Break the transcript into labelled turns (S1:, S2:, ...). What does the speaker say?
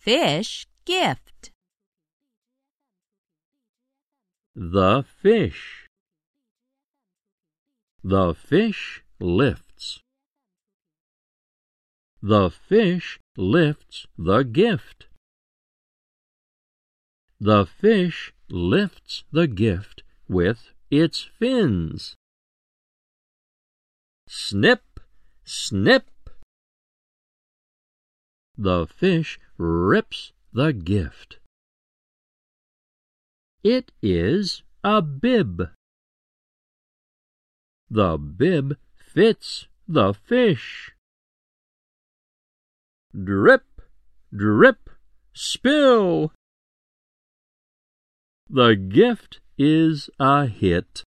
S1: fish gift.
S2: The fish. The fish lifts. The fish lifts the gift. The fish lifts the gift with its fins. Snip, snip. The fish rips the gift. It is a bib. The bib fits the fish. Drip, drip, spill. The gift is a hit.